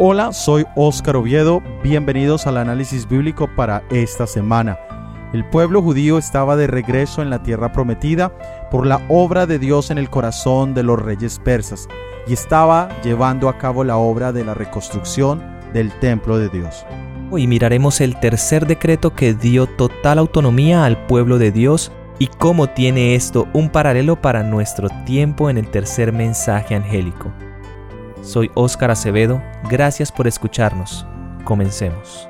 Hola, soy Óscar Oviedo, bienvenidos al análisis bíblico para esta semana. El pueblo judío estaba de regreso en la tierra prometida por la obra de Dios en el corazón de los reyes persas y estaba llevando a cabo la obra de la reconstrucción del templo de Dios. Hoy miraremos el tercer decreto que dio total autonomía al pueblo de Dios y cómo tiene esto un paralelo para nuestro tiempo en el tercer mensaje angélico. Soy Óscar Acevedo, gracias por escucharnos. Comencemos.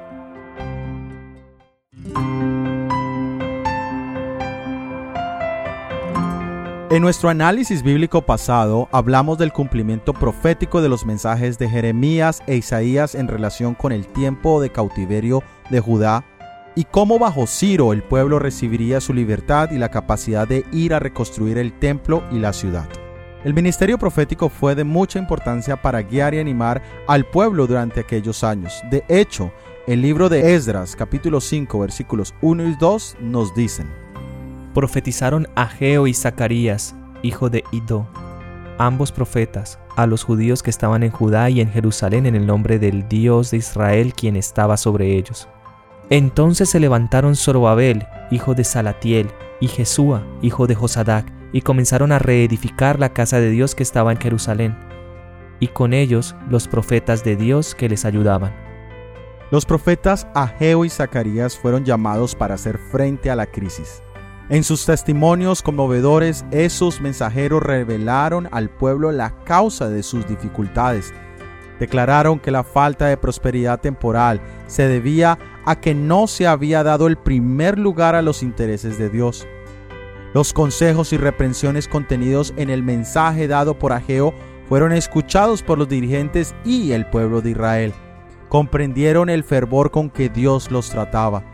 En nuestro análisis bíblico pasado hablamos del cumplimiento profético de los mensajes de Jeremías e Isaías en relación con el tiempo de cautiverio de Judá y cómo bajo Ciro el pueblo recibiría su libertad y la capacidad de ir a reconstruir el templo y la ciudad. El ministerio profético fue de mucha importancia para guiar y animar al pueblo durante aquellos años. De hecho, el libro de Esdras, capítulo 5, versículos 1 y 2, nos dicen: Profetizaron Ageo y Zacarías, hijo de Ido, ambos profetas, a los judíos que estaban en Judá y en Jerusalén en el nombre del Dios de Israel, quien estaba sobre ellos. Entonces se levantaron Zorobabel, hijo de Salatiel, y Jesúa, hijo de Josadac, y comenzaron a reedificar la casa de Dios que estaba en Jerusalén, y con ellos los profetas de Dios que les ayudaban. Los profetas Ageo y Zacarías fueron llamados para hacer frente a la crisis. En sus testimonios conmovedores, esos mensajeros revelaron al pueblo la causa de sus dificultades. Declararon que la falta de prosperidad temporal se debía a que no se había dado el primer lugar a los intereses de Dios. Los consejos y reprensiones contenidos en el mensaje dado por Ageo fueron escuchados por los dirigentes y el pueblo de Israel. Comprendieron el fervor con que Dios los trataba.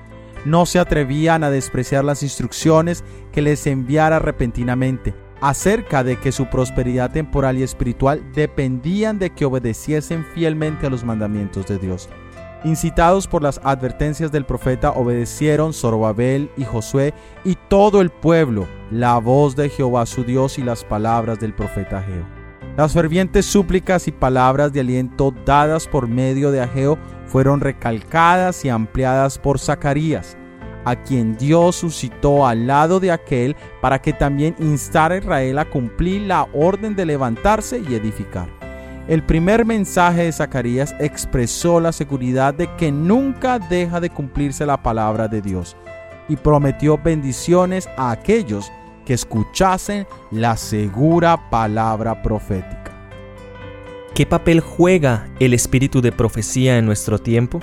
No se atrevían a despreciar las instrucciones que les enviara repentinamente acerca de que su prosperidad temporal y espiritual dependían de que obedeciesen fielmente a los mandamientos de Dios. Incitados por las advertencias del profeta, obedecieron Zorobabel y Josué y todo el pueblo la voz de Jehová su Dios y las palabras del profeta Ageo. Las fervientes súplicas y palabras de aliento dadas por medio de Ageo fueron recalcadas y ampliadas por Zacarías, a quien Dios suscitó al lado de aquel para que también instara a Israel a cumplir la orden de levantarse y edificar. El primer mensaje de Zacarías expresó la seguridad de que nunca deja de cumplirse la palabra de Dios y prometió bendiciones a aquellos que escuchasen la segura palabra profética. ¿Qué papel juega el espíritu de profecía en nuestro tiempo?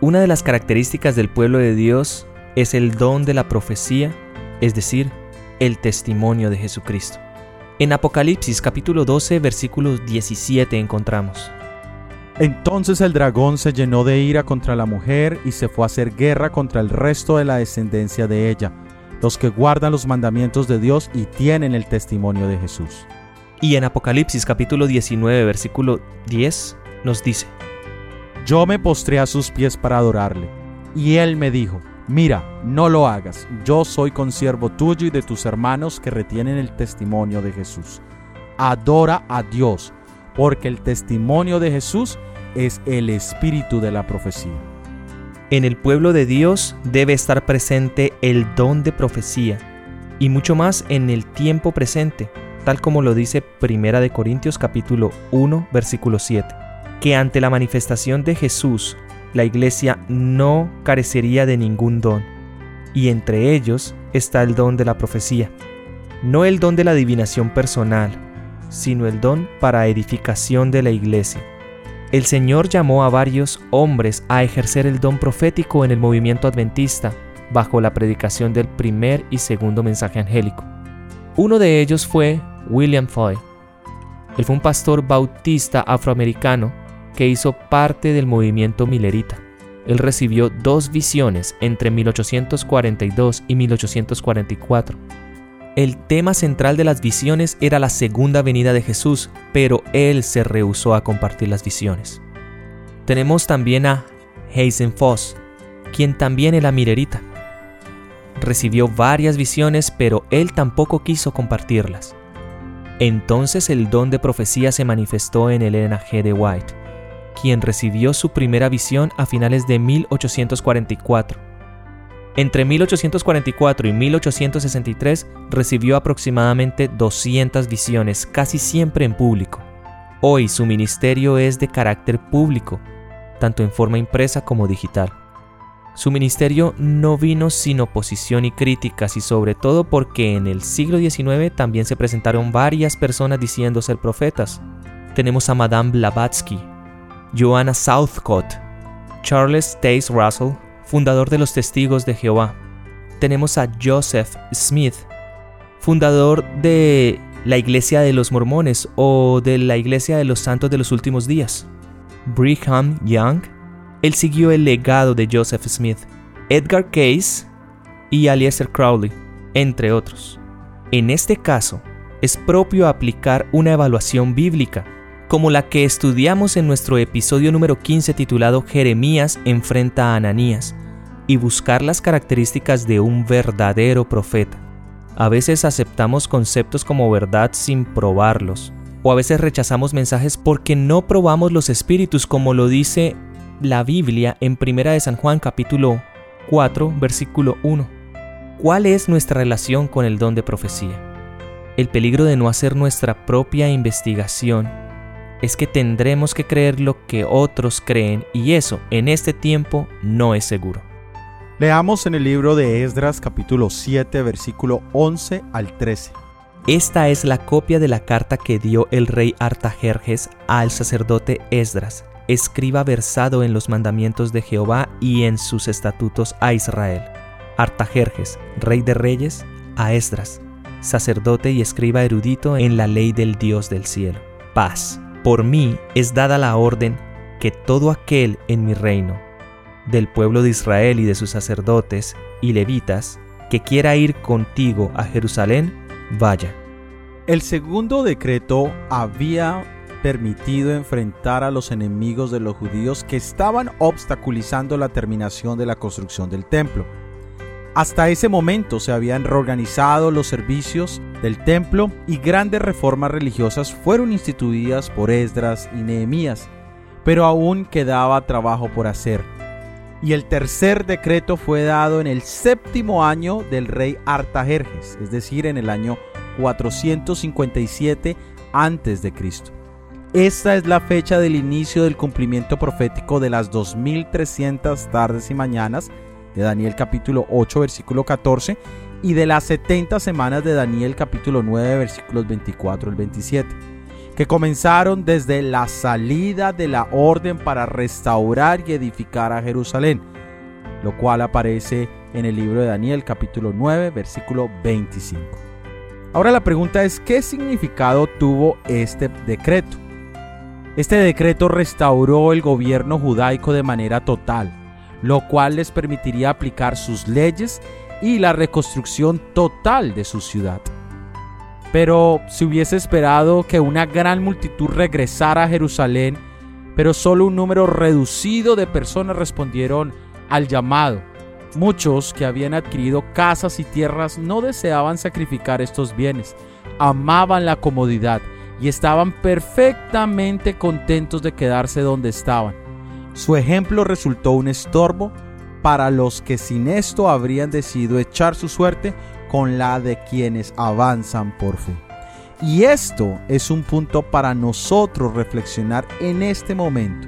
Una de las características del pueblo de Dios es el don de la profecía, es decir, el testimonio de Jesucristo. En Apocalipsis capítulo 12 versículo 17 encontramos. Entonces el dragón se llenó de ira contra la mujer y se fue a hacer guerra contra el resto de la descendencia de ella, los que guardan los mandamientos de Dios y tienen el testimonio de Jesús. Y en Apocalipsis capítulo 19 versículo 10 nos dice, Yo me postré a sus pies para adorarle, y él me dijo, Mira, no lo hagas, yo soy consiervo tuyo y de tus hermanos que retienen el testimonio de Jesús. Adora a Dios, porque el testimonio de Jesús es el espíritu de la profecía. En el pueblo de Dios debe estar presente el don de profecía, y mucho más en el tiempo presente, tal como lo dice Primera de Corintios capítulo 1 versículo 7, que ante la manifestación de Jesús la iglesia no carecería de ningún don, y entre ellos está el don de la profecía, no el don de la adivinación personal, sino el don para edificación de la iglesia. El Señor llamó a varios hombres a ejercer el don profético en el movimiento adventista, bajo la predicación del primer y segundo mensaje angélico. Uno de ellos fue William Foy. Él fue un pastor bautista afroamericano que hizo parte del movimiento milerita. Él recibió dos visiones entre 1842 y 1844. El tema central de las visiones era la segunda venida de Jesús, pero él se rehusó a compartir las visiones. Tenemos también a Hazen Foss, quien también era milerita. Recibió varias visiones, pero él tampoco quiso compartirlas. Entonces el don de profecía se manifestó en Elena G. de White quien recibió su primera visión a finales de 1844. Entre 1844 y 1863 recibió aproximadamente 200 visiones, casi siempre en público. Hoy su ministerio es de carácter público, tanto en forma impresa como digital. Su ministerio no vino sin oposición y críticas y sobre todo porque en el siglo XIX también se presentaron varias personas diciendo ser profetas. Tenemos a Madame Blavatsky, Joanna Southcott, Charles Taze Russell, fundador de los Testigos de Jehová. Tenemos a Joseph Smith, fundador de la Iglesia de los Mormones o de la Iglesia de los Santos de los Últimos Días. Brigham Young, él siguió el legado de Joseph Smith, Edgar Case y Aleister Crowley, entre otros. En este caso, es propio aplicar una evaluación bíblica, como la que estudiamos en nuestro episodio número 15 titulado Jeremías enfrenta a Ananías, y buscar las características de un verdadero profeta. A veces aceptamos conceptos como verdad sin probarlos, o a veces rechazamos mensajes porque no probamos los espíritus como lo dice la Biblia en 1 de San Juan capítulo 4 versículo 1. ¿Cuál es nuestra relación con el don de profecía? El peligro de no hacer nuestra propia investigación es que tendremos que creer lo que otros creen y eso en este tiempo no es seguro. Leamos en el libro de Esdras capítulo 7 versículo 11 al 13. Esta es la copia de la carta que dio el rey Artajerjes al sacerdote Esdras, escriba versado en los mandamientos de Jehová y en sus estatutos a Israel. Artajerjes, rey de reyes, a Esdras, sacerdote y escriba erudito en la ley del Dios del cielo. Paz. Por mí es dada la orden que todo aquel en mi reino, del pueblo de Israel y de sus sacerdotes y levitas, que quiera ir contigo a Jerusalén, vaya. El segundo decreto había permitido enfrentar a los enemigos de los judíos que estaban obstaculizando la terminación de la construcción del templo. Hasta ese momento se habían reorganizado los servicios del templo y grandes reformas religiosas fueron instituidas por Esdras y Nehemías, pero aún quedaba trabajo por hacer. Y el tercer decreto fue dado en el séptimo año del rey Artajerjes, es decir, en el año 457 a.C. Esta es la fecha del inicio del cumplimiento profético de las 2300 tardes y mañanas de Daniel capítulo 8 versículo 14 y de las 70 semanas de Daniel capítulo 9 versículos 24 al 27 que comenzaron desde la salida de la orden para restaurar y edificar a Jerusalén, lo cual aparece en el libro de Daniel capítulo 9 versículo 25. Ahora la pregunta es, ¿qué significado tuvo este decreto? Este decreto restauró el gobierno judaico de manera total, lo cual les permitiría aplicar sus leyes y la reconstrucción total de su ciudad pero se hubiese esperado que una gran multitud regresara a Jerusalén, pero solo un número reducido de personas respondieron al llamado. Muchos que habían adquirido casas y tierras no deseaban sacrificar estos bienes, amaban la comodidad y estaban perfectamente contentos de quedarse donde estaban. Su ejemplo resultó un estorbo para los que sin esto habrían decidido echar su suerte con la de quienes avanzan por fe. Y esto es un punto para nosotros reflexionar en este momento.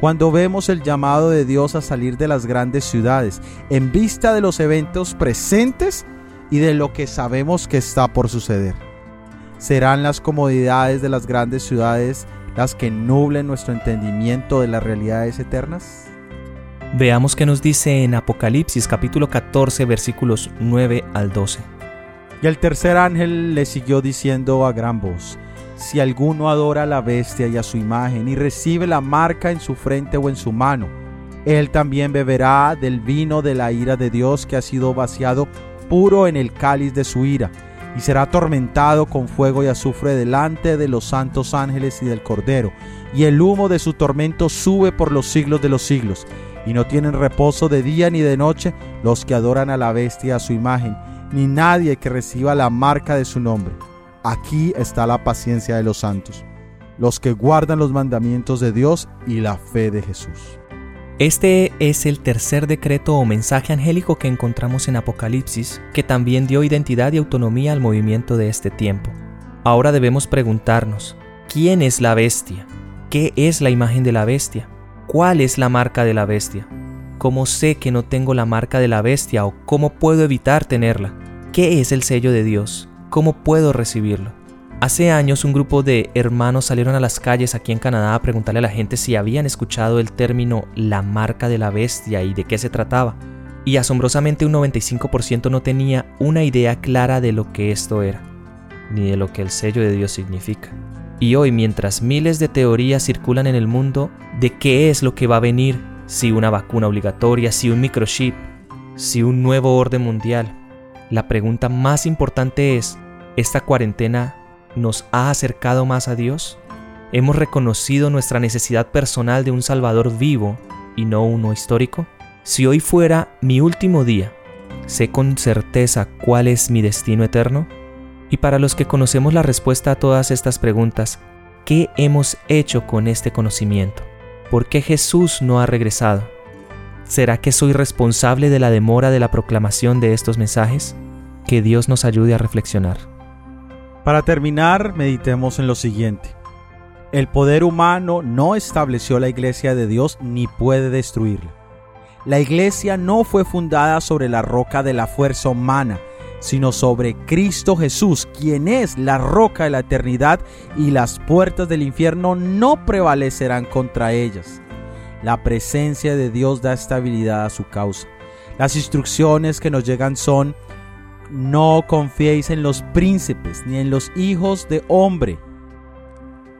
Cuando vemos el llamado de Dios a salir de las grandes ciudades, en vista de los eventos presentes y de lo que sabemos que está por suceder. ¿Serán las comodidades de las grandes ciudades las que nublen nuestro entendimiento de las realidades eternas? Veamos qué nos dice en Apocalipsis capítulo 14 versículos 9 al 12. Y el tercer ángel le siguió diciendo a gran voz, si alguno adora a la bestia y a su imagen y recibe la marca en su frente o en su mano, él también beberá del vino de la ira de Dios que ha sido vaciado puro en el cáliz de su ira, y será atormentado con fuego y azufre delante de los santos ángeles y del Cordero, y el humo de su tormento sube por los siglos de los siglos y no tienen reposo de día ni de noche los que adoran a la bestia a su imagen, ni nadie que reciba la marca de su nombre. Aquí está la paciencia de los santos. los que guardan los mandamientos de Dios y la fe de Jesús. Este es el tercer decreto o mensaje angélico que encontramos en Apocalipsis, que también dio identidad y autonomía al movimiento de este tiempo. Ahora debemos preguntarnos, ¿quién es la bestia? ¿Qué es la imagen de la bestia? ¿Cuál es la marca de la bestia? ¿Cómo sé que no tengo la marca de la bestia o cómo puedo evitar tenerla? ¿Qué es el sello de Dios? ¿Cómo puedo recibirlo? Hace años un grupo de hermanos salieron a las calles aquí en Canadá a preguntarle a la gente si habían escuchado el término la marca de la bestia y de qué se trataba. Y asombrosamente un 95% no tenía una idea clara de lo que esto era, ni de lo que el sello de Dios significa. Y hoy, mientras miles de teorías circulan en el mundo de qué es lo que va a venir, si una vacuna obligatoria, si un microchip, si un nuevo orden mundial, la pregunta más importante es, ¿esta cuarentena nos ha acercado más a Dios? ¿Hemos reconocido nuestra necesidad personal de un Salvador vivo y no uno histórico? Si hoy fuera mi último día, ¿sé con certeza cuál es mi destino eterno? Y para los que conocemos la respuesta a todas estas preguntas, ¿qué hemos hecho con este conocimiento? ¿Por qué Jesús no ha regresado? ¿Será que soy responsable de la demora de la proclamación de estos mensajes? Que Dios nos ayude a reflexionar. Para terminar, meditemos en lo siguiente. El poder humano no estableció la iglesia de Dios ni puede destruirla. La iglesia no fue fundada sobre la roca de la fuerza humana, sino sobre Cristo Jesús, quien es la roca de la eternidad y las puertas del infierno no prevalecerán contra ellas. La presencia de Dios da estabilidad a su causa. Las instrucciones que nos llegan son no confiéis en los príncipes ni en los hijos de hombre.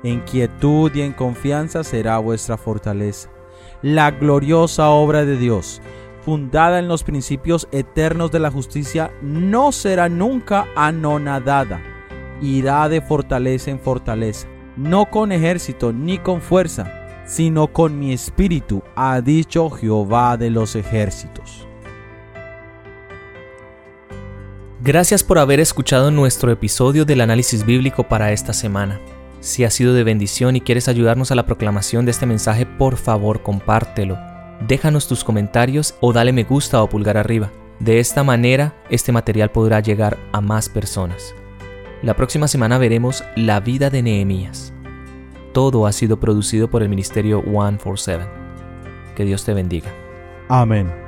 En quietud y en confianza será vuestra fortaleza. La gloriosa obra de Dios, fundada en los principios eternos de la justicia, no será nunca anonadada. Irá de fortaleza en fortaleza, no con ejército ni con fuerza, sino con mi espíritu, ha dicho Jehová de los ejércitos. Gracias por haber escuchado nuestro episodio del análisis bíblico para esta semana. Si ha sido de bendición y quieres ayudarnos a la proclamación de este mensaje, por favor compártelo. Déjanos tus comentarios o dale me gusta o pulgar arriba. De esta manera, este material podrá llegar a más personas. La próxima semana veremos la vida de Nehemías. Todo ha sido producido por el ministerio 147. Que Dios te bendiga. Amén.